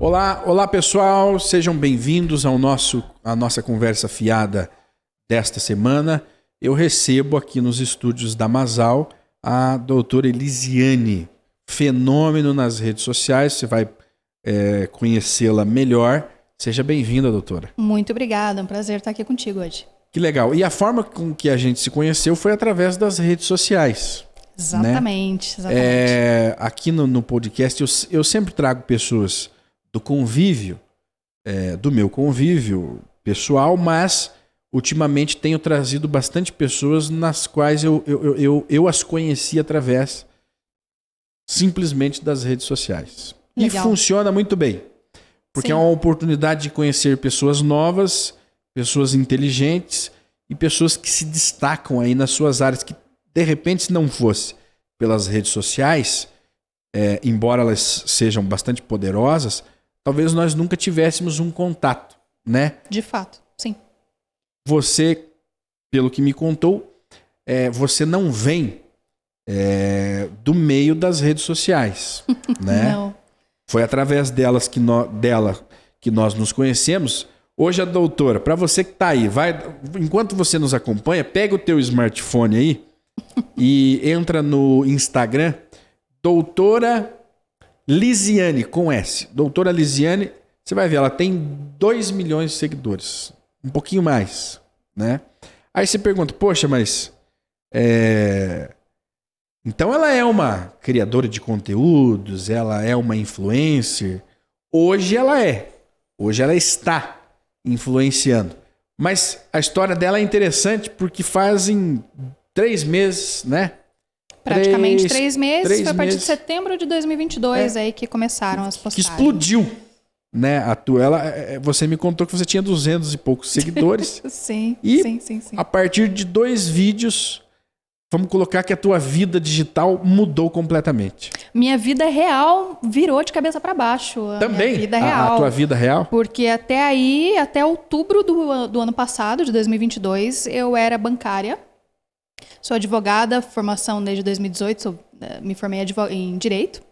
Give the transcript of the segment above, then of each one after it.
Olá, olá pessoal, sejam bem-vindos ao nosso à nossa conversa fiada desta semana. Eu recebo aqui nos estúdios da Masal a doutora Elisiane, fenômeno nas redes sociais. Você vai é, conhecê-la melhor. Seja bem-vinda, doutora. Muito obrigada, é um prazer estar aqui contigo hoje. Que legal. E a forma com que a gente se conheceu foi através das redes sociais. Exatamente, né? exatamente. É, aqui no, no podcast eu, eu sempre trago pessoas do convívio, é, do meu convívio pessoal, mas ultimamente tenho trazido bastante pessoas nas quais eu, eu, eu, eu as conheci através simplesmente das redes sociais. Legal. E funciona muito bem. Porque Sim. é uma oportunidade de conhecer pessoas novas, pessoas inteligentes e pessoas que se destacam aí nas suas áreas, que de repente, se não fosse pelas redes sociais, é, embora elas sejam bastante poderosas, talvez nós nunca tivéssemos um contato, né? De fato, sim. Você, pelo que me contou, é, você não vem é, do meio das redes sociais, né? não. Foi através delas que no, dela que nós nos conhecemos. Hoje a doutora, para você que está aí, vai, enquanto você nos acompanha, pega o teu smartphone aí e entra no Instagram, doutora Lisiane, com S. Doutora Lisiane, você vai ver, ela tem 2 milhões de seguidores. Um pouquinho mais, né? Aí você pergunta, poxa, mas. É... Então ela é uma criadora de conteúdos, ela é uma influencer. Hoje ela é. Hoje ela está influenciando. Mas a história dela é interessante porque fazem três meses, né? Praticamente três, três meses. Três foi a partir meses. de setembro de 2022 é. aí que começaram as postagens. Que explodiu, né? A tua, ela, é, é, você me contou que você tinha 200 e poucos seguidores. sim, e sim, sim, sim. a partir de dois vídeos, vamos colocar que a tua vida digital mudou completamente. Minha vida real virou de cabeça para baixo. Também? vida real. A, a, tua vida real? Porque até aí, até outubro do, do ano passado, de 2022, eu era bancária Sou advogada, formação desde 2018, sou, eh, me formei em direito,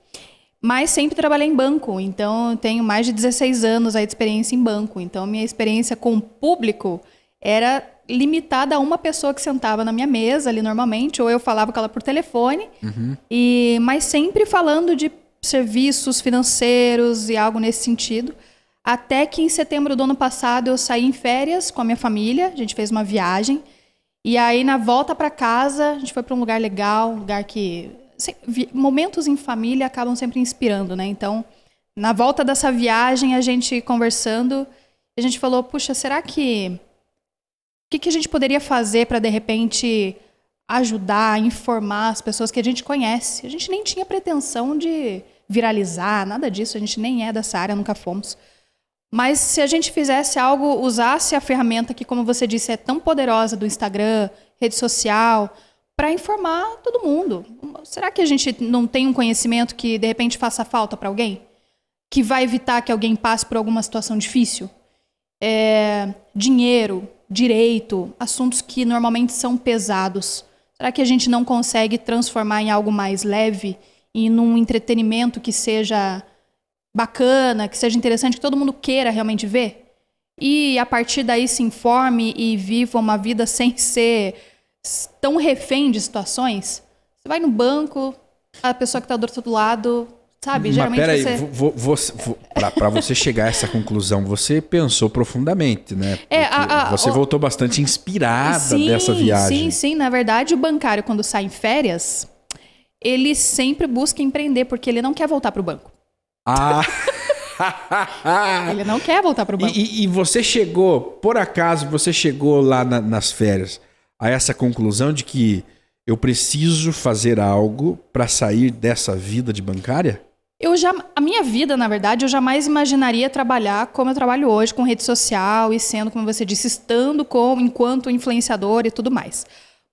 mas sempre trabalhei em banco, então tenho mais de 16 anos aí de experiência em banco. Então minha experiência com o público era limitada a uma pessoa que sentava na minha mesa ali normalmente, ou eu falava com ela por telefone, uhum. e mas sempre falando de serviços financeiros e algo nesse sentido. Até que em setembro do ano passado eu saí em férias com a minha família, a gente fez uma viagem. E aí, na volta para casa, a gente foi para um lugar legal, um lugar que. Momentos em família acabam sempre inspirando, né? Então, na volta dessa viagem, a gente conversando, a gente falou: puxa, será que. O que, que a gente poderia fazer para, de repente, ajudar, informar as pessoas que a gente conhece? A gente nem tinha pretensão de viralizar, nada disso, a gente nem é dessa área, nunca fomos. Mas se a gente fizesse algo, usasse a ferramenta que, como você disse, é tão poderosa do Instagram, rede social, para informar todo mundo. Será que a gente não tem um conhecimento que de repente faça falta para alguém? Que vai evitar que alguém passe por alguma situação difícil? É, dinheiro, direito, assuntos que normalmente são pesados. Será que a gente não consegue transformar em algo mais leve e num entretenimento que seja bacana, que seja interessante, que todo mundo queira realmente ver. E a partir daí se informe e viva uma vida sem ser tão refém de situações. Você vai no banco, a pessoa que está do outro lado, sabe? Mas Geralmente peraí, você... para você chegar a essa conclusão, você pensou profundamente, né? É, a, a, você voltou bastante inspirada sim, dessa viagem. Sim, sim. Na verdade, o bancário, quando sai em férias, ele sempre busca empreender, porque ele não quer voltar para o banco. Ah! Ele não quer voltar para o banco. E, e, você chegou, por acaso, você chegou lá na, nas férias a essa conclusão de que eu preciso fazer algo para sair dessa vida de bancária? Eu já, a minha vida, na verdade, eu jamais imaginaria trabalhar como eu trabalho hoje, com rede social e sendo, como você disse, estando como enquanto influenciador e tudo mais.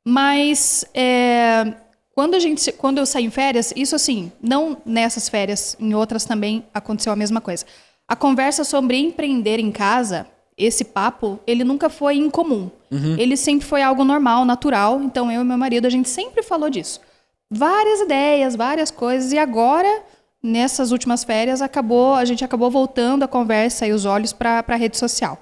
Mas é, quando, a gente, quando eu saí em férias, isso assim, não nessas férias, em outras também aconteceu a mesma coisa. A conversa sobre empreender em casa, esse papo, ele nunca foi incomum. Uhum. Ele sempre foi algo normal, natural. Então eu e meu marido, a gente sempre falou disso. Várias ideias, várias coisas. E agora, nessas últimas férias, acabou, a gente acabou voltando a conversa e os olhos para a rede social.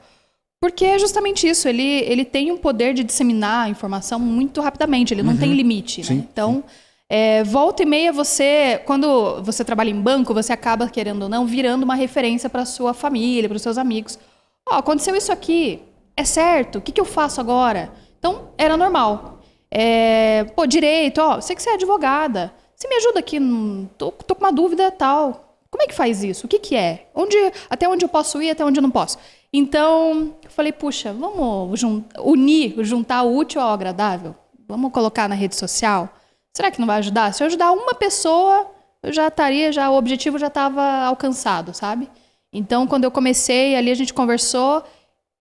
Porque é justamente isso, ele, ele tem um poder de disseminar a informação muito rapidamente, ele não tem limite. né? Sim, Então, é, volta e meia você, quando você trabalha em banco, você acaba, querendo ou não, virando uma referência para sua família, para os seus amigos. Ó, aconteceu isso aqui, é certo, o que, que eu faço agora? Então, era normal. É, pô, direito, ó, sei que você é advogada, você me ajuda aqui, não- tô, tô com uma dúvida tal. Como é que faz isso? O que, que é? Onde, até onde eu posso ir, até onde eu não posso? Então, eu falei, puxa, vamos unir, juntar o útil ao agradável? Vamos colocar na rede social? Será que não vai ajudar? Se eu ajudar uma pessoa, eu já estaria, já o objetivo já estava alcançado, sabe? Então, quando eu comecei, ali a gente conversou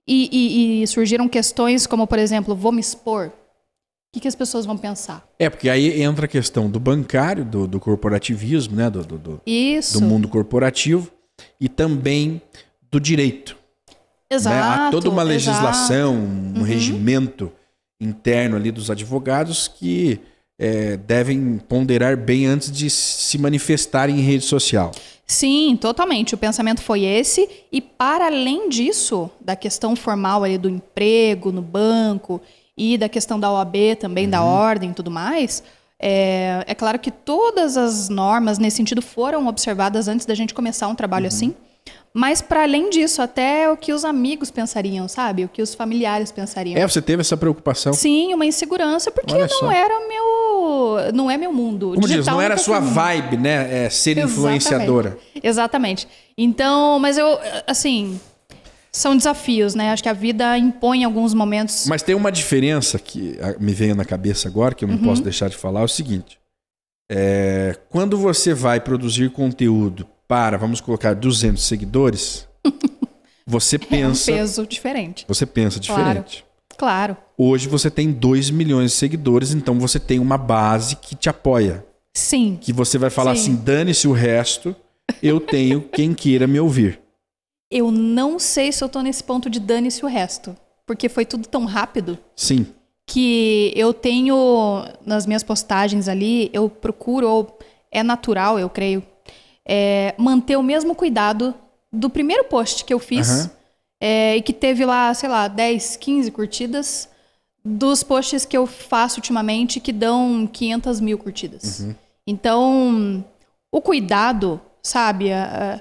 e, e- e surgiram questões como, por exemplo, vou me expor. O que, que as pessoas vão pensar? É, porque aí entra a questão do bancário, do, do corporativismo, né? Do, do, do- Isso. do mundo corporativo e também do direito. Exato. né? Há toda uma exato. Uhum. legislação, um regimento interno ali dos advogados que é, devem ponderar bem antes de se manifestarem em rede social. Sim, totalmente. O pensamento foi esse. E para além disso, da questão formal ali do emprego no banco e da questão da OAB também, da ordem e tudo mais, é, é claro que todas as normas nesse sentido foram observadas antes da gente começar um trabalho assim. Mas para além disso, até o que os amigos pensariam, sabe? O que os familiares pensariam. É, você teve essa preocupação? Sim, uma insegurança, porque Olha não só. era meu. Não é meu mundo. Como diz, não era sua vibe, né? É, ser Exatamente. influenciadora. Exatamente. Então, mas eu, assim, são desafios, né? Acho que a vida impõe alguns momentos. Mas tem uma diferença que ah, me veio na cabeça agora, que eu não Uhum. posso deixar de falar, é o seguinte. É, quando você vai produzir conteúdo para, vamos colocar, 200 seguidores, você É um pensa, peso diferente. você pensa Claro. diferente. Claro. Hoje você tem 2 milhões de seguidores, então você tem uma base que te apoia. Sim. Que você vai falar Sim. assim, dane-se o resto, eu tenho quem queira me ouvir. Eu não sei se eu tô nesse ponto de dane-se o resto. Porque foi tudo tão rápido Sim, que eu tenho, nas minhas postagens ali, eu procuro, ou é natural, eu creio, é, manter o mesmo cuidado do primeiro post que eu fiz Aham. é, e que teve lá, sei lá, 10, 15 curtidas, dos posts que eu faço ultimamente que dão 500 mil curtidas. Então, o cuidado, sabe? a- a-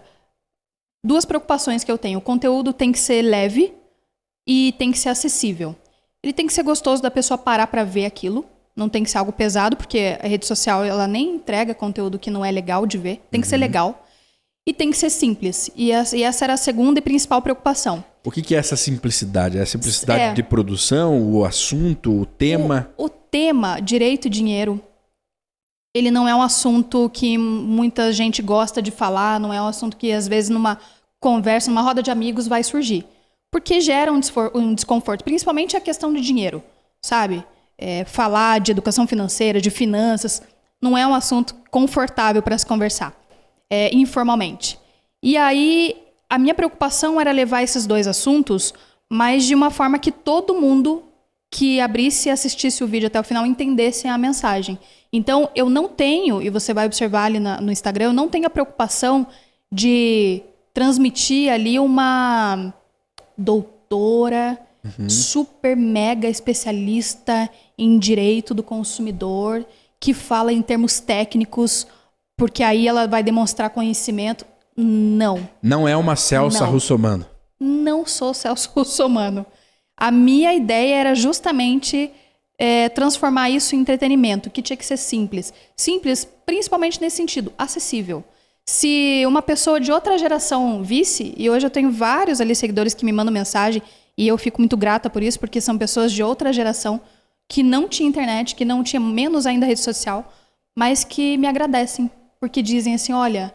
duas preocupações que eu tenho. O conteúdo tem que ser leve e tem que ser acessível. Ele tem que ser gostoso da pessoa parar para ver aquilo. Não tem que ser algo pesado, porque a rede social ela nem entrega conteúdo que não é legal de ver. Tem que ser legal. E tem que ser simples. E essa, e essa era a segunda e principal preocupação. O que, que é essa simplicidade? É a simplicidade É. de produção, o assunto, o tema? O, o tema direito e dinheiro, ele não é um assunto que muita gente gosta de falar, não é um assunto que às vezes numa conversa, numa roda de amigos vai surgir. Porque gera um, um desconforto, principalmente a questão de dinheiro, sabe? É, falar de educação financeira, de finanças, não é um assunto confortável para se conversar, é, informalmente. E aí, a minha preocupação era levar esses dois assuntos, mas de uma forma que todo mundo que abrisse e assistisse o vídeo até o final entendesse a mensagem. Então, eu não tenho, e você vai observar ali na- no Instagram, eu não tenho a preocupação de transmitir ali uma doutora super mega especialista em direito do consumidor que fala em termos técnicos, porque aí ela vai demonstrar conhecimento. Não. Não é uma Celsa Não. Russomano. Não sou Celso Russomano. A minha ideia era justamente é, transformar isso em entretenimento, que tinha que ser simples. Simples, principalmente nesse sentido, acessível. Se uma pessoa de outra geração visse, e hoje eu tenho vários ali seguidores que me mandam mensagem, e eu fico muito grata por isso, porque são pessoas de outra geração que não tinha internet, que não tinha menos ainda rede social, mas que me agradecem, porque dizem assim, olha,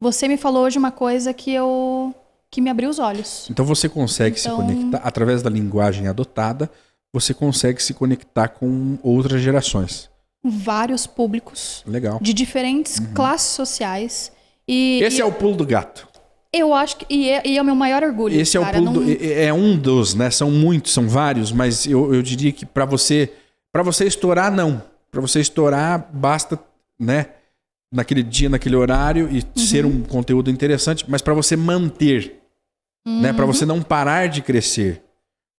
você me falou hoje uma coisa que eu que me abriu os olhos. Então você consegue se Então- conectar, através da linguagem adotada, você consegue se conectar com outras gerações. Vários públicos Legal. de diferentes classes sociais. E, Esse e é o pulo do gato. Eu acho que e é, e é o meu maior orgulho. Esse é o cara, pulo do, não- é é um dos, né? São muitos, são vários, mas eu, eu diria que para você para você estourar não, para você estourar basta, né? naquele dia, naquele horário e ser um conteúdo interessante, mas para você manter, né? Para você não parar de crescer.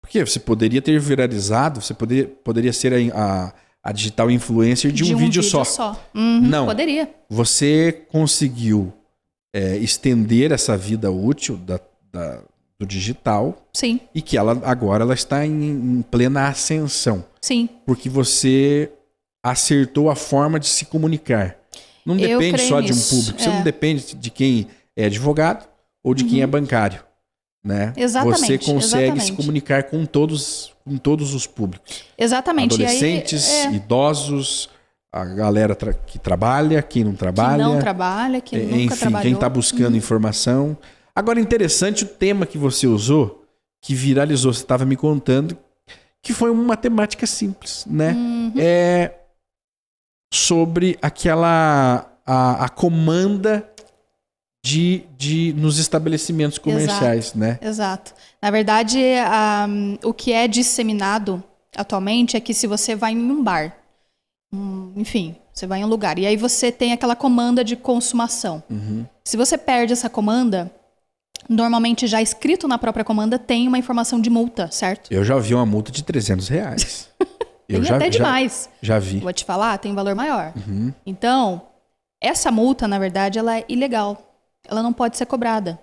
Porque você poderia ter viralizado, você poderia, poderia ser a, a, a digital influencer de, um, vídeo, só. Uhum, Não. Poderia. Você conseguiu é, estender essa vida útil da, da- do digital Sim, e que ela agora ela está em, em plena ascensão. sim. Porque você acertou a forma de se comunicar. Não Eu depende só de um nisso, público. Você é. não depende de quem é advogado ou de quem é bancário. Né? Uhum. Exatamente, Você consegue se exatamente. comunicar com todos, com todos os públicos. Exatamente. Adolescentes, aí, é, idosos, a galera tra- que trabalha, quem não que trabalha. não trabalha, que é, nunca enfim, trabalhou. Quem está buscando informação. Agora, interessante o tema que você usou, que viralizou, você estava me contando, que foi uma temática simples, né? Uhum. É sobre aquela a, a comanda de, de nos estabelecimentos comerciais, né? Exato. Na verdade, a- o que é disseminado atualmente é que se você vai em um bar, um- enfim, você vai em um lugar, e aí você tem aquela comanda de consumação. Uhum. Se você perde essa comanda, normalmente já escrito na própria comanda tem uma informação de multa, certo? Eu já vi uma multa de 300 reais. Eu já, até já, demais. já vi. Vou te falar, tem valor maior. Uhum. Então, essa multa, na verdade, ela é ilegal. Ela não pode ser cobrada.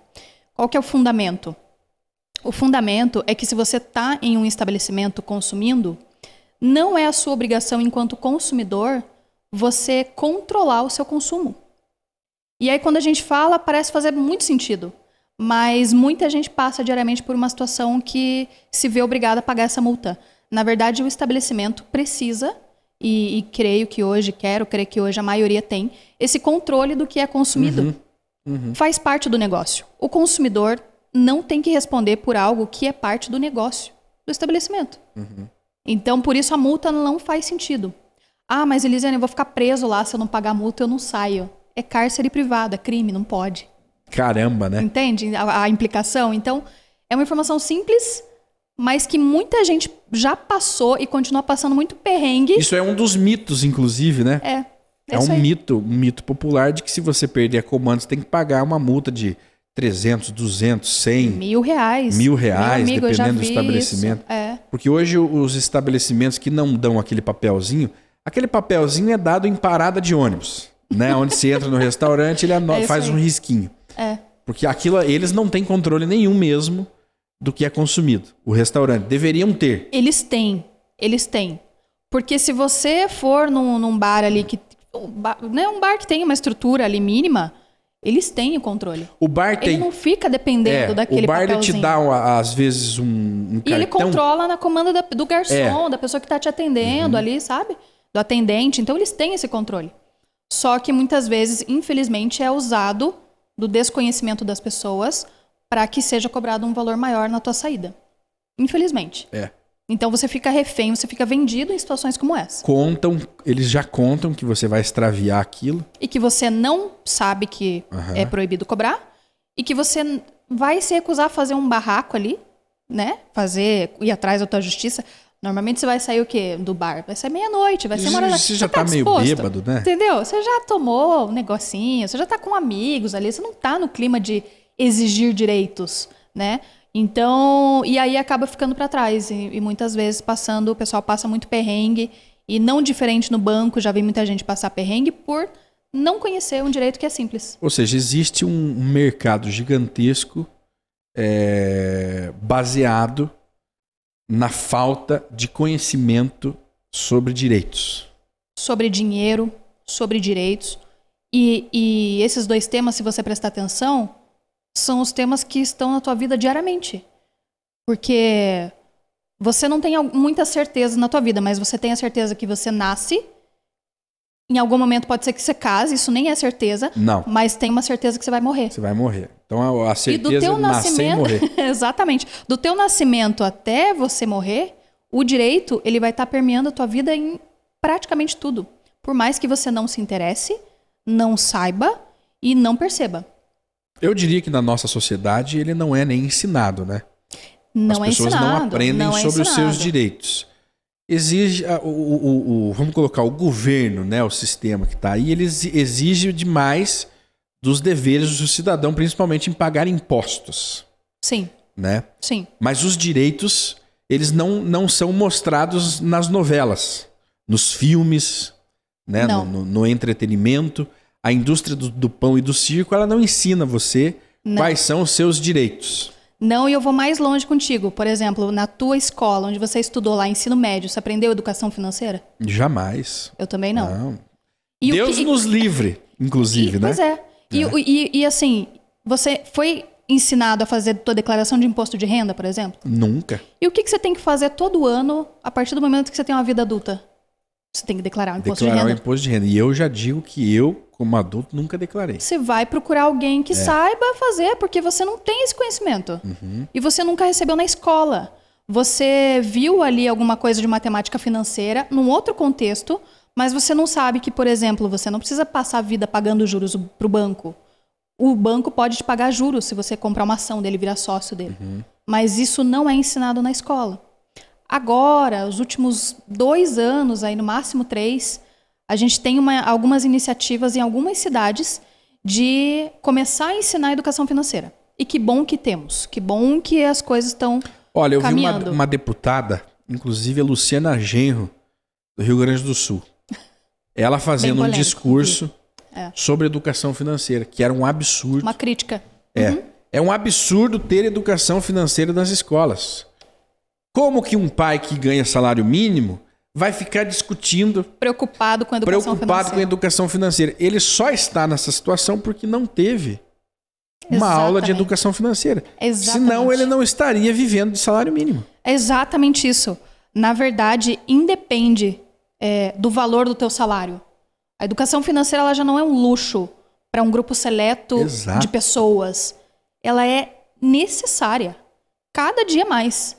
Qual que é o fundamento? O fundamento é que se você está em um estabelecimento consumindo, não é a sua obrigação enquanto consumidor você controlar o seu consumo. E aí quando a gente fala, parece fazer muito sentido, mas muita gente passa diariamente por uma situação que se vê obrigada a pagar essa multa. Na verdade, o estabelecimento precisa e, e creio que hoje, quero crer que hoje a maioria tem, esse controle do que é consumido. Uhum. Faz parte do negócio. O consumidor não tem que responder por algo que é parte do negócio, do estabelecimento. Uhum. Então, por isso a multa não faz sentido. Ah, mas Elisiane, eu vou ficar preso lá, se eu não pagar a multa, eu não saio. É cárcere privado, é crime, não pode. Caramba, né? Entende a, a implicação? Então, é uma informação simples, mas que muita gente já passou e continua passando muito perrengue. Isso é um dos mitos, inclusive, né? É. É, É um aí. mito, um mito popular de que se você perder a comanda, você tem que pagar uma multa de 300, 200, 100. Mil reais. Mil reais, amigo, dependendo do estabelecimento. É. Porque hoje os estabelecimentos que não dão aquele papelzinho, aquele papelzinho é dado em parada de ônibus, né? Onde você entra no restaurante, ele É faz aí. um risquinho. É. Porque aquilo, eles não têm controle nenhum mesmo do que é consumido. O restaurante deveriam ter. Eles têm. Eles têm. Porque se você for num, num bar ali que. Um bar, né, um bar que tem uma estrutura ali mínima, eles têm o controle. O bar Ele tem. não fica dependendo É, daquele o bar ele te dá às vezes um, um E ele controla na comanda da- do garçom, É. da pessoa que está te atendendo Uhum. ali, sabe? Do atendente. Então eles têm esse controle. Só que muitas vezes, infelizmente, é usado do desconhecimento das pessoas para que seja cobrado um valor maior na tua saída. Infelizmente. É. Então você fica refém, você fica vendido em situações como essa. Contam, eles já contam que você vai extraviar aquilo. E que você não sabe que Aham. é proibido cobrar. E que você vai se recusar a fazer um barraco ali, né? Fazer, ir atrás da tua justiça. Normalmente você vai sair o quê? Do bar? Vai sair meia-noite, vai ser uma hora da- Você já tá, meio disposto? bêbado, né? Entendeu? Você já tomou um negocinho, você já tá com amigos ali, você não tá no clima de exigir direitos, né? Então, e aí acaba ficando para trás. E, e muitas vezes passando, o pessoal passa muito perrengue. E não diferente no banco, já vi muita gente passar perrengue por não conhecer um direito que é simples. Ou seja, existe um mercado gigantesco é, baseado na falta de conhecimento sobre direitos. Sobre dinheiro, sobre direitos. E, e esses dois temas, se você prestar atenção, são os temas que estão na tua vida diariamente. Porque você não tem muita certeza na tua vida, mas você tem a certeza que você nasce. Em algum momento pode ser que você case, isso nem é certeza, Não, mas tem uma certeza que você vai morrer. você vai morrer. Então a, a E do certeza teu nascimento, morrer. exatamente, do teu nascimento até você morrer, o direito ele vai estar permeando a tua vida em praticamente tudo, por mais que você não se interesse, não saiba e não perceba. Eu diria que na nossa sociedade ele não é nem ensinado, né? Não As é pessoas ensinado, não aprendem não é sobre os seus direitos. exige o, o- o- vamos colocar o governo, né, o sistema que está aí, ele exi- exige demais dos deveres do cidadão, principalmente em pagar impostos, Sim, né? sim. Mas os direitos, eles não, não são mostrados nas novelas, nos filmes, né? No, no- no entretenimento. A indústria do, do pão e do circo, ela não ensina você Não. quais são os seus direitos. Não, e eu vou mais longe contigo. Por exemplo, na tua escola, onde você estudou lá, ensino médio, você aprendeu educação financeira? Jamais. Eu também não. Ah. E o Deus que- nos livre, inclusive, e, né? Pois é. E, o- e- e, assim, você foi ensinado a fazer tua declaração de imposto de renda, por exemplo? Nunca. E o que, que você tem que fazer todo ano a partir do momento que você tem uma vida adulta? Você tem que declarar o imposto Declarar de o renda. imposto de renda. E eu já digo que eu, como adulto, nunca declarei. Você vai procurar alguém É. que saiba fazer, porque você não tem esse conhecimento. Uhum. E você nunca recebeu na escola. Você viu ali alguma coisa de matemática financeira num outro contexto, mas você não sabe que, por exemplo, você não precisa passar a vida pagando juros para o banco. O banco pode te pagar juros se você comprar uma ação dele e virar sócio dele. Uhum. Mas isso não é ensinado na escola. Agora, os últimos dois anos, aí no máximo três, a gente tem uma- algumas iniciativas em algumas cidades de começar a ensinar a educação financeira. E que bom que temos. Que bom que as coisas estão. Olha, eu vi uma, Caminhando. uma deputada, inclusive a Luciana Genro, do Rio Grande do Sul. Ela fazendo um polêmico, discurso É. sobre educação financeira, que era um absurdo. Uma crítica. É. É um absurdo ter educação financeira nas escolas. Como que um pai que ganha salário mínimo vai ficar discutindo, Preocupado com a educação preocupado com a financeira. educação financeira? Ele só está nessa situação porque não teve uma aula de Exatamente. educação financeira. Exatamente. Senão ele não estaria vivendo de salário mínimo. É exatamente isso. Na verdade, independe é, do valor do teu salário. A educação financeira ela já não é um luxo para um grupo seleto Exato. de pessoas. Ela é necessária. Cada dia mais.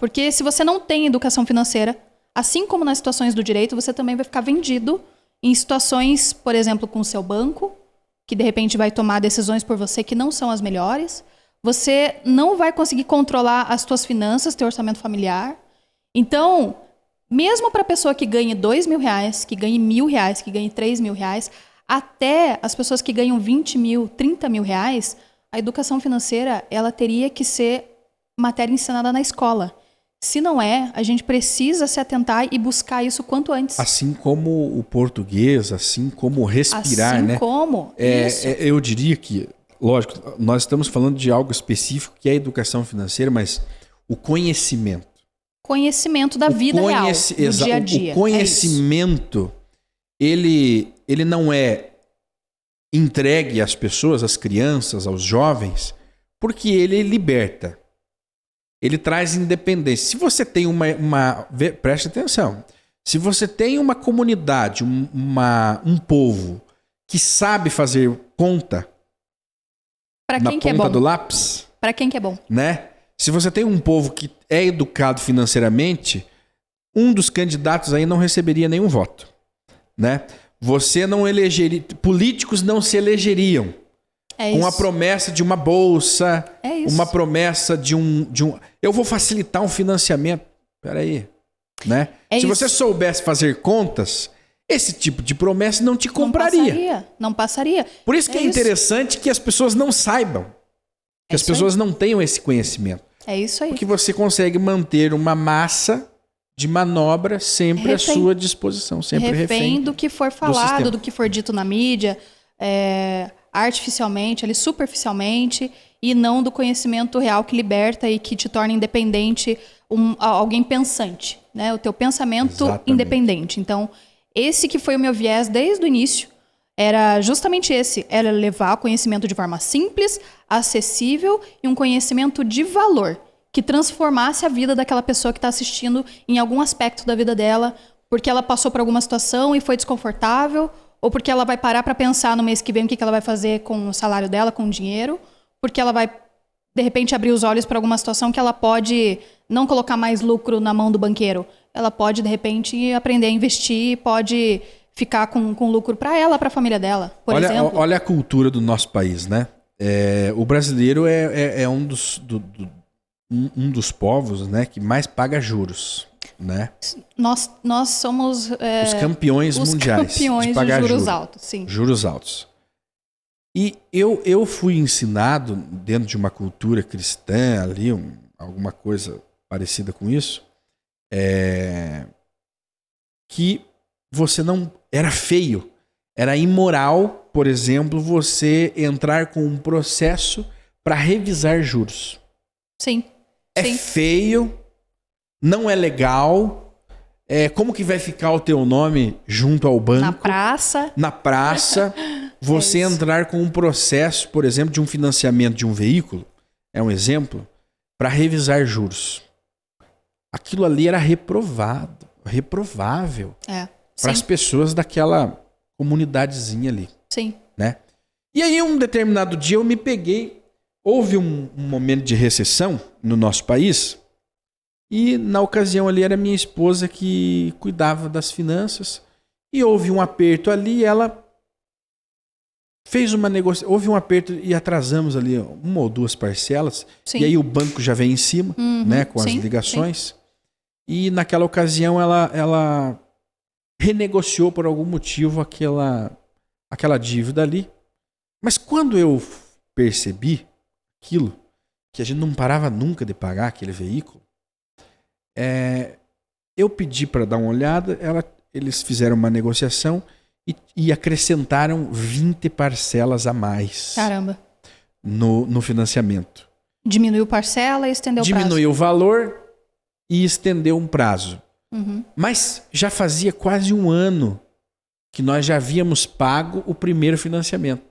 Porque se você não tem educação financeira, assim como nas situações do direito, você também vai ficar vendido em situações, por exemplo, com o seu banco, que de repente vai tomar decisões por você que não são as melhores. Você não vai conseguir controlar as suas finanças, teu orçamento familiar. Então, mesmo para a pessoa que ganhe dois mil reais, que ganhe mil reais, que ganhe três mil reais, até as pessoas que ganham 20 mil, 30 mil reais, a educação financeira ela teria que ser matéria ensinada na escola. Se não é, a gente precisa se atentar e buscar isso quanto antes. Assim como o português, assim como o respirar, assim né? como É, isso. é, eu diria que, lógico, nós estamos falando de algo específico que é a educação financeira, mas o conhecimento. conhecimento da o vida conheci- real, do dia a o- dia. O É isso. conhecimento, ele, ele não é entregue às pessoas, às crianças, aos jovens, porque ele liberta. Ele traz independência. Se você tem uma. uma preste atenção. Se você tem uma comunidade, um, uma, um povo que sabe fazer conta Para na é ponta bom? do lápis, Para quem que é bom? né? Se você tem um povo que é educado financeiramente, um dos candidatos aí não receberia nenhum voto, né? Você não elegeria, políticos não se elegeriam É com a promessa de uma bolsa, É isso. uma promessa de um, de um, eu vou facilitar um financiamento. Peraí, né? É Se isso. você soubesse fazer contas, esse tipo de promessa não te Não compraria. passaria. Não passaria. Por isso que É é, interessante que as pessoas não saibam, que É as isso aí. pessoas não tenham esse conhecimento. É isso aí. Porque você consegue manter uma massa de manobra sempre à Refém. sua disposição, sempre refém. refém do que for falado, sistema. do, que for dito na mídia, é, artificialmente, ali, superficialmente, e não do conhecimento real que liberta e que te torna independente, um- alguém pensante, né? O teu pensamento Exatamente. independente. Então, esse que foi o meu viés desde o início, era justamente esse, era levar conhecimento de forma simples, acessível e um conhecimento de valor que transformasse a vida daquela pessoa que está assistindo em algum aspecto da vida dela, porque ela passou por alguma situação e foi desconfortável, ou porque ela vai parar para pensar no mês que vem o que que ela vai fazer com o salário dela, com o dinheiro, porque ela vai de repente abrir os olhos para alguma situação que ela pode não colocar mais lucro na mão do banqueiro. Ela pode de repente aprender a investir, pode ficar com, com lucro para ela, para a família dela, por olha, exemplo. olha a cultura do nosso país, né? É, o brasileiro é, é- é um, dos, do- do- um, um dos povos né, que mais paga juros. Né? Nós, nós somos é, Os campeões os mundiais campeões de de, pagar juros juros. altos, sim. Juros altos. E eu, eu fui ensinado, dentro de uma cultura cristã ali, um- alguma coisa parecida com isso, é, que você não. Era feio, era imoral, por exemplo, você entrar com um processo para revisar juros. Sim. É Sim. feio, não é legal. É, como que vai ficar o teu nome junto ao banco? Na praça. na praça, você É entrar com um processo, por exemplo, de um financiamento de um veículo, é um exemplo, para revisar juros. Aquilo ali era reprovado, reprovável É. para as pessoas daquela comunidadezinha ali, Sim. né? E aí, um determinado dia, eu me peguei. Houve um, um momento de recessão no nosso país, e na ocasião ali era minha esposa que cuidava das finanças, e houve um aperto ali, ela fez uma negociação. Houve um aperto e atrasamos ali uma ou duas parcelas, Sim. e aí o banco já vem em cima, Uhum, né, com as sim, ligações. E naquela ocasião ela, ela renegociou por algum motivo aquela, aquela dívida ali. Mas quando eu percebi aquilo, que a gente não parava nunca de pagar aquele veículo, é, eu pedi para dar uma olhada, ela, eles fizeram uma negociação e, e acrescentaram 20 parcelas a mais Caramba. no, no financiamento. Diminuiu parcela e estendeu o Diminuiu o valor e estendeu um prazo. prazo. Uhum. Mas já fazia quase um ano que nós já havíamos pago o primeiro financiamento.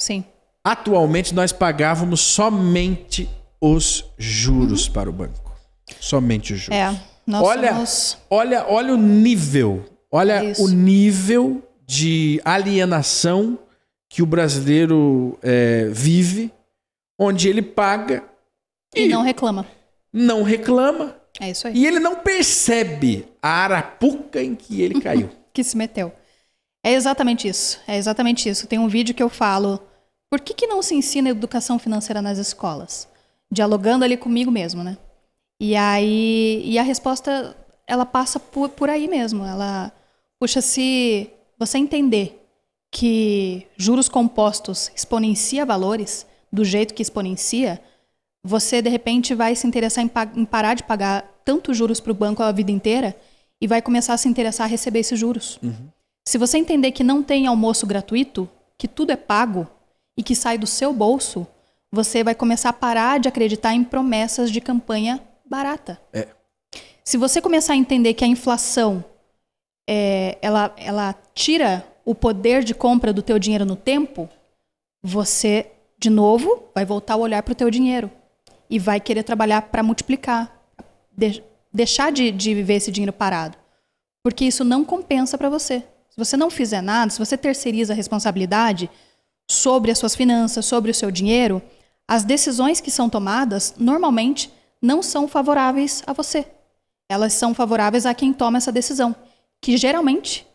Sim. Atualmente nós pagávamos somente os juros para o banco. Somente juros. Uhum. É. Nós Olha- somos. Olha, olha o nível, olha isso. o nível de alienação que o brasileiro é, vive, onde ele paga E não reclama. não reclama É isso aí. e ele não percebe a arapuca em que ele caiu. que se meteu. É exatamente isso. É exatamente isso. Tem um vídeo que eu falo. Por que, que não se ensina educação financeira nas escolas? Dialogando ali comigo mesmo, né? E aí. E a resposta, ela passa por, por aí mesmo. Ela. Puxa, se você entender que juros compostos exponencia valores do jeito que exponencia, você de repente vai se interessar em, em parar de pagar tanto juros para o banco a vida inteira e vai começar a se interessar a receber esses juros. Se você entender que não tem almoço gratuito, que tudo é pago e que sai do seu bolso, você vai começar a parar de acreditar em promessas de campanha barata. É. Se você começar a entender que a inflação é, ela, ela tira o poder de compra do teu dinheiro no tempo, você, de novo, vai voltar o olhar para o teu dinheiro e vai querer trabalhar para multiplicar, de- deixar de, de viver esse dinheiro parado, porque isso não compensa para você. Se você não fizer nada, se você terceiriza a responsabilidade sobre as suas finanças, sobre o seu dinheiro, as decisões que são tomadas normalmente não são favoráveis a você. Elas são favoráveis a quem toma essa decisão, que geralmente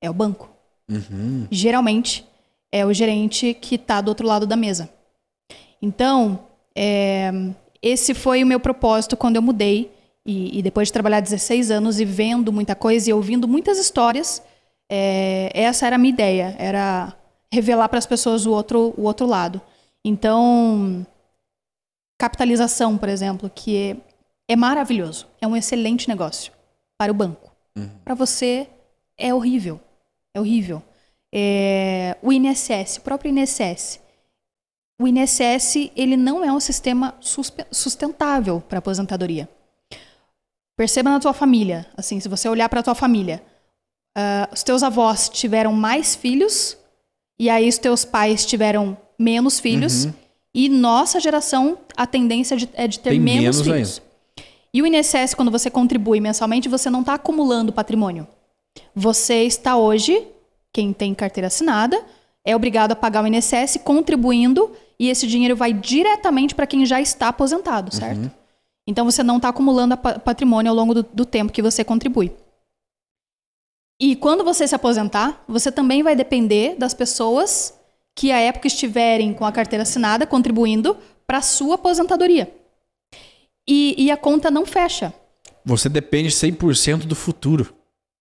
é o banco. Uhum. Geralmente é o gerente que está do outro lado da mesa. Então, é, esse foi o meu propósito quando eu mudei. E, e depois de trabalhar 16 anos e vendo muita coisa e ouvindo muitas histórias, é, essa era a minha ideia, era revelar para as pessoas o outro, o outro lado. Então, capitalização, por exemplo, que é, é maravilhoso, é um excelente negócio para o banco. Para você é horrível, é horrível. É, o INSS, o próprio INSS, o INSS ele não é um sistema sustentável para aposentadoria. Perceba na tua família, assim, se você olhar para a tua família, ah, os teus avós tiveram mais filhos e aí os teus pais tiveram menos filhos e nossa geração a tendência de- é de ter Tem menos, menos filhos. E o INSS, quando você contribui mensalmente, você não está acumulando patrimônio. Você está hoje, quem tem carteira assinada, é obrigado a pagar o INSS contribuindo e esse dinheiro vai diretamente para quem já está aposentado, certo? Então você não está acumulando patrimônio ao longo do, do tempo que você contribui. E quando você se aposentar, você também vai depender das pessoas que à época estiverem com a carteira assinada contribuindo para a sua aposentadoria. E, e a conta não fecha. Você depende 100% do futuro.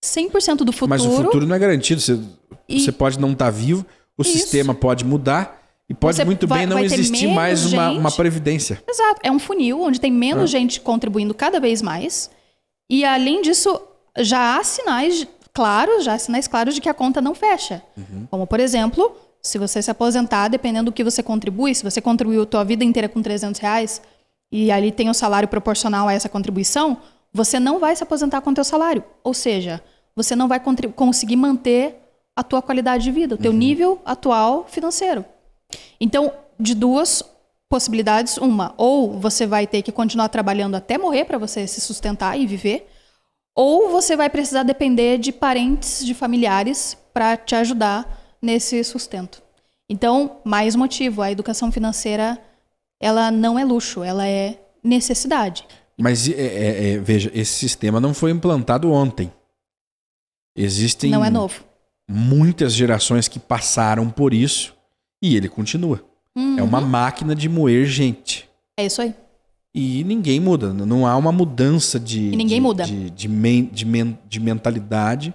100% do futuro. Mas o futuro não é garantido. Você, E- você pode não estar vivo, o Isso. sistema pode mudar e pode Você muito vai- bem não existir mais uma, gente. uma previdência. Exato. É um funil onde tem menos Ah. gente contribuindo cada vez mais. E além disso, já há sinais claros, já há sinais claros de que a conta não fecha. Uhum. Como, por exemplo, se você se aposentar, dependendo do que você contribui, se você contribuiu a tua vida inteira com 300 reais e ali tem o salário proporcional a essa contribuição, você não vai se aposentar com o teu salário. Ou seja, você não vai conseguir manter a tua qualidade de vida, o teu nível atual financeiro. Então, de duas possibilidades, uma, ou você vai ter que continuar trabalhando até morrer para você se sustentar e viver, ou você vai precisar depender de parentes, de familiares para te ajudar nesse sustento. Então, mais motivo, a educação financeira, ela não é luxo, ela é necessidade. Mas é, é, é, veja, esse sistema não foi implantado ontem. Existem Não é novo. muitas gerações que passaram por isso e ele continua. É uma máquina de moer gente. É isso aí. E ninguém muda. Não há uma mudança de, E ninguém de, muda. de, de, men- de men- de mentalidade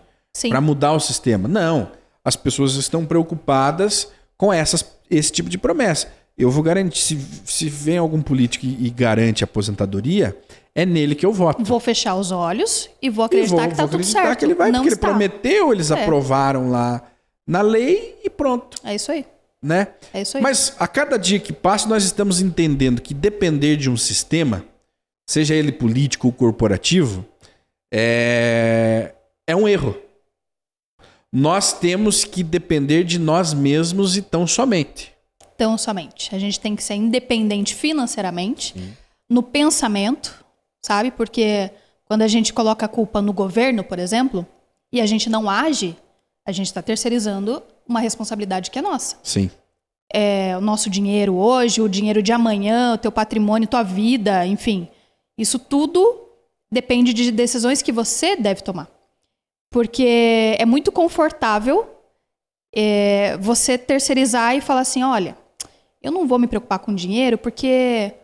para mudar o sistema. Não. As pessoas estão preocupadas com essas, esse tipo de promessa. Eu vou garantir, se, se vem algum político e, e garante aposentadoria, é nele que eu voto. Vou fechar os olhos e vou E acreditar vou- que tá vou tudo certo. que ele vai, não porque ele está. prometeu, eles É. aprovaram lá na lei e pronto, É isso aí. né? É isso aí. Mas a cada dia que passa, nós estamos entendendo que depender de um sistema, seja ele político ou corporativo, é, é um erro. Nós temos que depender de nós mesmos e tão somente. Então, somente. A gente tem que ser independente financeiramente, no pensamento, sabe? Porque quando a gente coloca a culpa no governo, por exemplo, e a gente não age, a gente está terceirizando uma responsabilidade que é nossa. Sim. É, o nosso dinheiro hoje, o dinheiro de amanhã, o teu patrimônio, tua vida, enfim. Isso tudo depende de decisões que você deve tomar. Porque é muito confortável é, você terceirizar e falar assim: olha, eu não vou me preocupar com dinheiro porque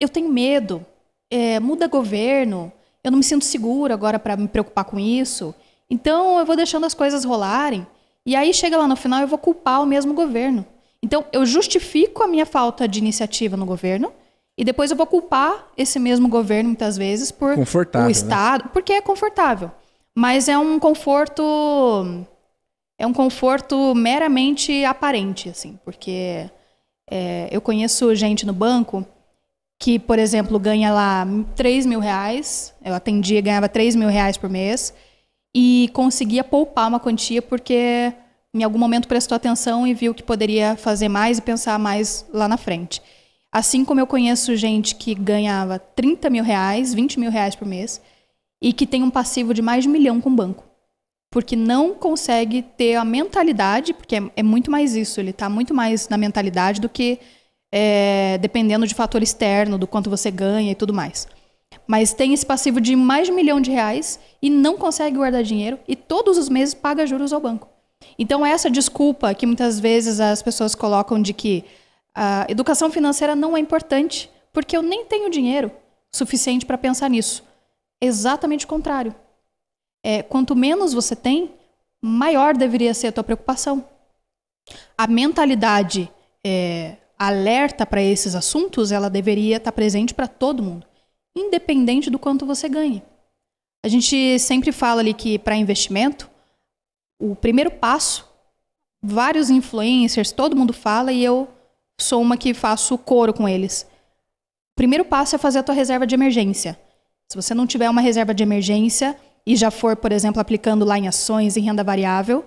eu tenho medo. É, muda governo, eu não me sinto seguro agora para me preocupar com isso. Então eu vou deixando as coisas rolarem. E aí chega lá no final eu vou culpar o mesmo governo. Então eu justifico a minha falta de iniciativa no governo e depois eu vou culpar esse mesmo governo muitas vezes por o né? estado, porque é confortável. Mas é um conforto é um conforto meramente aparente, assim, porque é, eu conheço gente no banco que, por exemplo, ganha lá 3 mil reais, eu atendia, ganhava 3 mil reais por mês, e conseguia poupar uma quantia porque em algum momento prestou atenção e viu que poderia fazer mais e pensar mais lá na frente. Assim como eu conheço gente que ganhava 30 mil reais, 20 mil reais por mês, e que tem um passivo de mais de um milhão com o banco. Porque não consegue ter a mentalidade, porque é, é muito mais isso, ele está muito mais na mentalidade do que é, dependendo de fator externo, do quanto você ganha e tudo mais. Mas tem esse passivo de mais de um milhão de reais e não consegue guardar dinheiro e todos os meses paga juros ao banco. Então, essa desculpa que muitas vezes as pessoas colocam de que a educação financeira não é importante, porque eu nem tenho dinheiro suficiente para pensar nisso. Exatamente o contrário. É, quanto menos você tem, maior deveria ser a tua preocupação. A mentalidade é, alerta para esses assuntos, ela deveria estar presente para todo mundo, independente do quanto você ganhe. A gente sempre fala ali que para investimento, o primeiro passo, vários influencers, todo mundo fala e eu sou uma que faço coro com eles. O primeiro passo é fazer a tua reserva de emergência. Se você não tiver uma reserva de emergência e já for, por exemplo, aplicando lá em ações, em renda variável,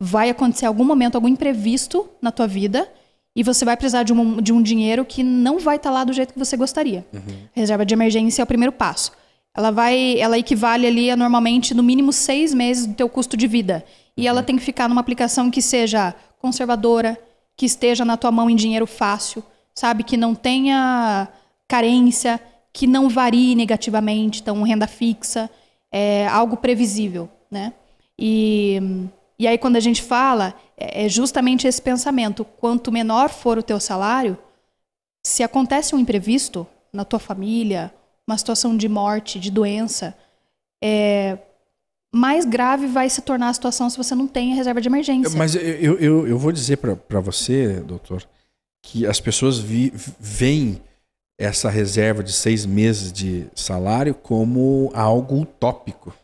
vai acontecer algum momento, algum imprevisto na tua vida e você vai precisar de um, de um dinheiro que não vai estar lá do jeito que você gostaria. Reserva de emergência é o primeiro passo. Ela vai, ela equivale ali a normalmente no mínimo seis meses do teu custo de vida. E ela tem que ficar numa aplicação que seja conservadora, que esteja na tua mão em dinheiro fácil, sabe? Que não tenha carência, que não varie negativamente, então renda fixa, é algo previsível, né? E, e aí quando a gente fala, é é justamente esse pensamento, quanto menor for o teu salário, se acontece um imprevisto na tua família uma situação de morte, de doença, é, mais grave vai se tornar a situação se você não tem a reserva de emergência. Mas eu, eu, eu vou dizer para você, doutor, que as pessoas vi, veem essa reserva de seis meses de salário como algo utópico.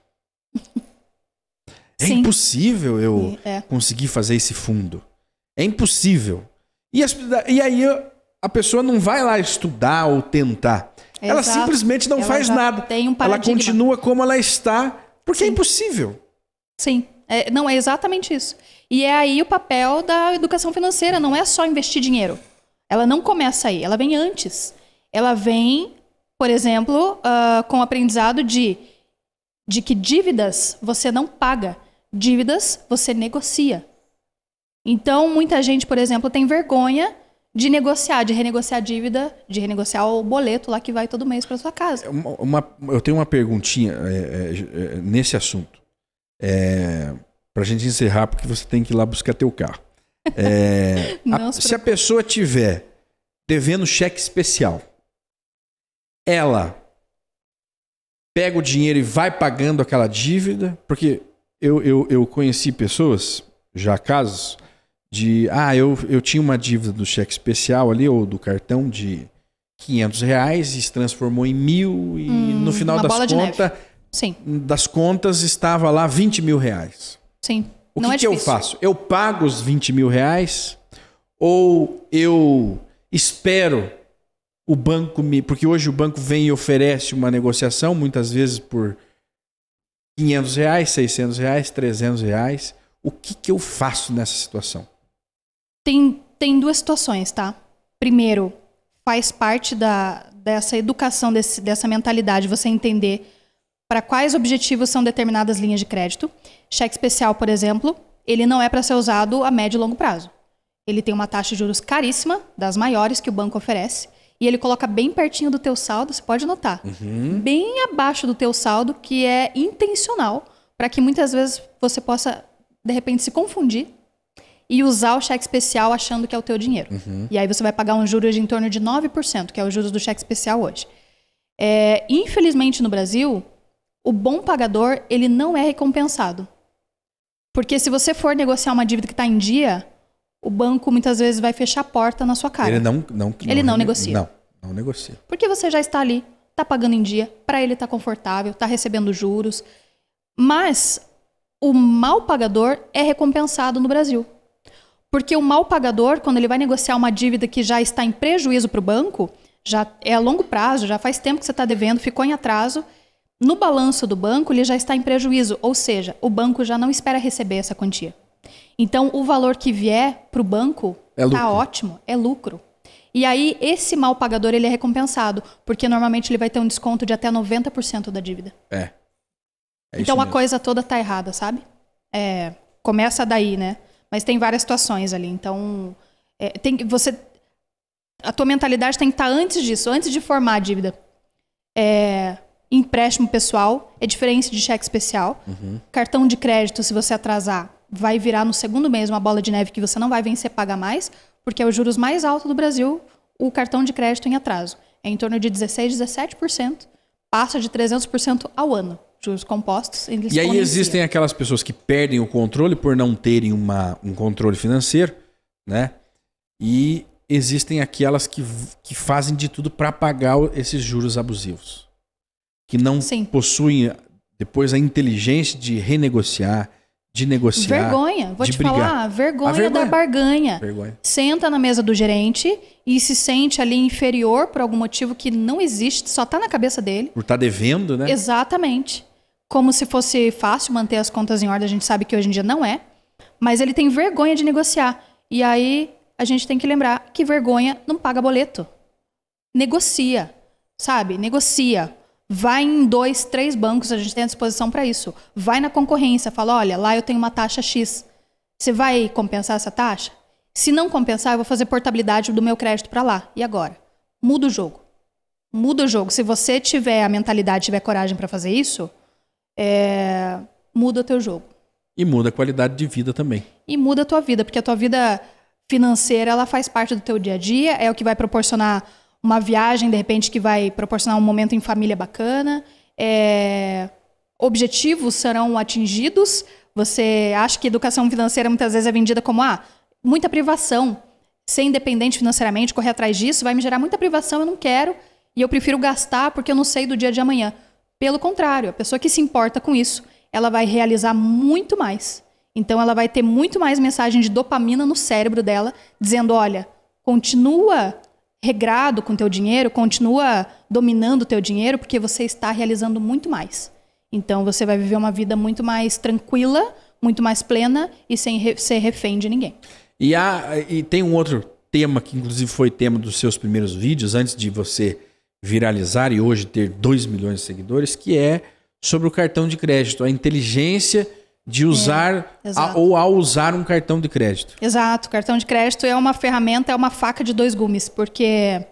é Sim. impossível eu é. conseguir fazer esse fundo. É impossível. E, as, e aí a pessoa não vai lá estudar ou tentar. Exato. Ela simplesmente não ela faz nada. Um ela continua como ela está, porque é Sim. é impossível. Sim. É, não, é exatamente isso. E é aí o papel da educação financeira, não é só investir dinheiro. Ela não começa aí, ela vem antes. Ela vem, por exemplo, uh, com o aprendizado de, de que dívidas você não paga, dívidas você negocia. Então, muita gente, por exemplo, tem vergonha de negociar, de renegociar a dívida, de renegociar o boleto lá que vai todo mês para sua casa. Uma, uma, eu tenho uma perguntinha é, é, é nesse assunto. É, para a gente encerrar, porque você tem que ir lá buscar teu carro. É, a, se a pessoa tiver devendo cheque especial, ela pega o dinheiro e vai pagando aquela dívida, porque eu, eu, eu conheci pessoas, já casos, de ah, eu, eu tinha uma dívida do cheque especial ali, ou do cartão de 500 reais, e se transformou em mil, e hum, no final das contas, das contas estava lá 20 mil reais. Sim. O que, é que eu faço? Eu pago os 20 mil reais ou eu espero o banco me. Porque hoje o banco vem e oferece uma negociação, muitas vezes por 500 reais, 600 reais, 300 reais. O que, que eu faço nessa situação? Tem, tem duas situações, tá? Primeiro, faz parte da, dessa educação, desse, dessa mentalidade, você entender para quais objetivos são determinadas linhas de crédito. Cheque especial, por exemplo, ele não é para ser usado a médio e longo prazo. Ele tem uma taxa de juros caríssima, das maiores que o banco oferece, e ele coloca bem pertinho do teu saldo, você pode notar, uhum. bem abaixo do teu saldo, que é intencional, para que muitas vezes você possa, de repente, se confundir e usar o cheque especial achando que é o teu dinheiro. Uhum. E aí você vai pagar um juros de em torno de 9%, que é o juros do cheque especial hoje. É, infelizmente no Brasil, o bom pagador ele não é recompensado. Porque se você for negociar uma dívida que está em dia, o banco muitas vezes vai fechar a porta na sua cara. Ele não, não, ele não, não negocia. Não, não negocia. Porque você já está ali, está pagando em dia, para ele está confortável, está recebendo juros. Mas o mal pagador é recompensado no Brasil. Porque o mal pagador, quando ele vai negociar uma dívida que já está em prejuízo para o banco, já é a longo prazo, já faz tempo que você está devendo, ficou em atraso. No balanço do banco, ele já está em prejuízo, ou seja, o banco já não espera receber essa quantia. Então, o valor que vier para o banco está é ótimo, é lucro. E aí, esse mal pagador ele é recompensado, porque normalmente ele vai ter um desconto de até 90% da dívida. É. é então, a coisa toda está errada, sabe? É, começa daí, né? Mas tem várias situações ali. Então, é, tem você a tua mentalidade tem que estar antes disso, antes de formar a dívida. É, empréstimo pessoal é diferente de cheque especial. Uhum. Cartão de crédito, se você atrasar, vai virar no segundo mês uma bola de neve que você não vai vencer pagar mais, porque é os juros mais altos do Brasil, o cartão de crédito em atraso. É em torno de 16, 17%, passa de 300% ao ano juros compostos. e aí existem aquelas pessoas que perdem o controle por não terem uma, um controle financeiro, né? E existem aquelas que, que fazem de tudo para pagar esses juros abusivos. Que não Sim. possuem depois a inteligência de renegociar, de negociar. Vergonha, vou te brigar. falar, vergonha, vergonha, da barganha. Vergonha. Senta na mesa do gerente e se sente ali inferior por algum motivo que não existe, só está na cabeça dele. Por estar tá devendo, né? Exatamente como se fosse fácil manter as contas em ordem. A gente sabe que hoje em dia não é. Mas ele tem vergonha de negociar. E aí a gente tem que lembrar que vergonha não paga boleto. Negocia, sabe? Negocia. Vai em dois, três bancos, a gente tem a disposição para isso. Vai na concorrência, fala: olha, lá eu tenho uma taxa X. Você vai compensar essa taxa? Se não compensar, eu vou fazer portabilidade do meu crédito para lá. E agora? Muda o jogo. Muda o jogo. Se você tiver a mentalidade, tiver coragem para fazer isso, é, muda o teu jogo. E muda a qualidade de vida também. E muda a tua vida, porque a tua vida financeira ela faz parte do teu dia a dia, é o que vai proporcionar uma viagem, de repente, que vai proporcionar um momento em família bacana. É, objetivos serão atingidos. Você acha que educação financeira muitas vezes é vendida como ah, muita privação. Ser independente financeiramente, correr atrás disso, vai me gerar muita privação, eu não quero. E eu prefiro gastar porque eu não sei do dia de amanhã. Pelo contrário, a pessoa que se importa com isso, ela vai realizar muito mais. Então ela vai ter muito mais mensagem de dopamina no cérebro dela, dizendo: olha, continua regrado com teu dinheiro, continua dominando teu dinheiro, porque você está realizando muito mais. Então você vai viver uma vida muito mais tranquila, muito mais plena e sem re ser refém de ninguém. E, há, e tem um outro tema que inclusive foi tema dos seus primeiros vídeos, antes de você viralizar e hoje ter 2 milhões de seguidores, que é sobre o cartão de crédito, a inteligência de usar é, a, ou ao usar um cartão de crédito. Exato, cartão de crédito é uma ferramenta, é uma faca de dois gumes, porque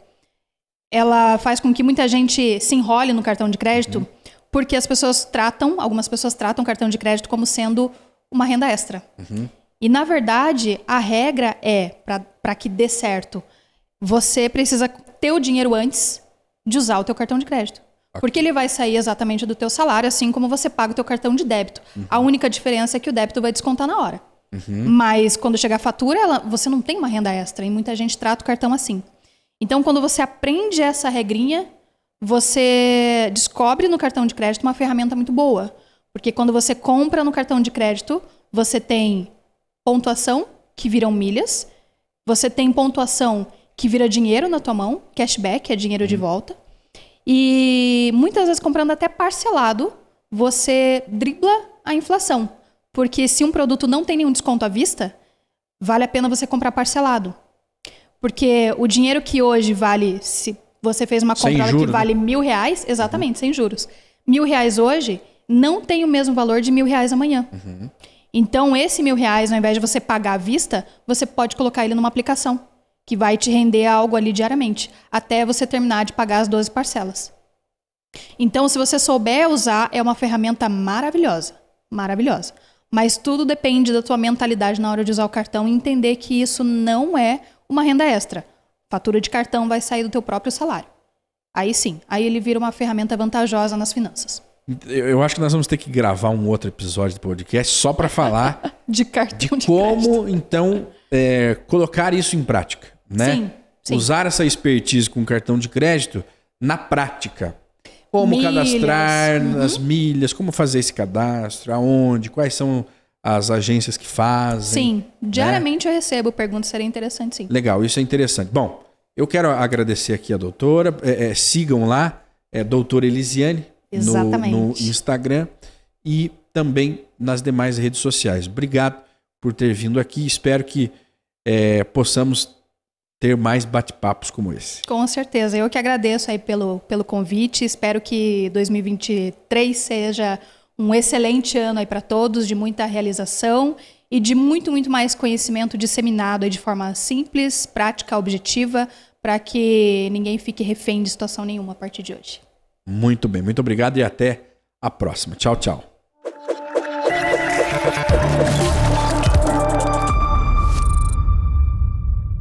ela faz com que muita gente se enrole no cartão de crédito, uhum. porque as pessoas tratam, algumas pessoas tratam o cartão de crédito como sendo uma renda extra. Uhum. E na verdade, a regra é para que dê certo, você precisa ter o dinheiro antes de usar o teu cartão de crédito. Porque ele vai sair exatamente do teu salário, assim como você paga o teu cartão de débito. Uhum. A única diferença é que o débito vai descontar na hora. Uhum. Mas quando chegar a fatura, ela, você não tem uma renda extra. E muita gente trata o cartão assim. Então, quando você aprende essa regrinha, você descobre no cartão de crédito uma ferramenta muito boa. Porque quando você compra no cartão de crédito, você tem pontuação, que viram milhas. Você tem pontuação que vira dinheiro na tua mão, cashback, é dinheiro uhum. de volta. E muitas vezes comprando até parcelado, você dribla a inflação. Porque se um produto não tem nenhum desconto à vista, vale a pena você comprar parcelado. Porque o dinheiro que hoje vale, se você fez uma compra que né? vale mil reais, exatamente, uhum. sem juros. Mil reais hoje não tem o mesmo valor de mil reais amanhã. Uhum. Então, esse mil reais, ao invés de você pagar à vista, você pode colocar ele numa aplicação que vai te render algo ali diariamente, até você terminar de pagar as 12 parcelas. Então, se você souber usar, é uma ferramenta maravilhosa, maravilhosa. Mas tudo depende da tua mentalidade na hora de usar o cartão e entender que isso não é uma renda extra. Fatura de cartão vai sair do teu próprio salário. Aí sim, aí ele vira uma ferramenta vantajosa nas finanças. Eu acho que nós vamos ter que gravar um outro episódio do podcast só para falar de cartão de, de como então é, colocar isso em prática né? Sim, sim. Usar essa expertise com cartão de crédito na prática. Como milhas. cadastrar uhum. as milhas, como fazer esse cadastro, aonde, quais são as agências que fazem. Sim, né? diariamente né? eu recebo perguntas, seria interessante sim. Legal, isso é interessante. Bom, eu quero agradecer aqui a doutora, é, é, sigam lá, é doutora Elisiane no, no Instagram e também nas demais redes sociais. Obrigado por ter vindo aqui, espero que é, possamos ter mais bate-papos como esse. Com certeza. Eu que agradeço aí pelo, pelo convite. Espero que 2023 seja um excelente ano aí para todos, de muita realização e de muito, muito mais conhecimento disseminado aí de forma simples, prática, objetiva, para que ninguém fique refém de situação nenhuma a partir de hoje. Muito bem, muito obrigado e até a próxima. Tchau, tchau.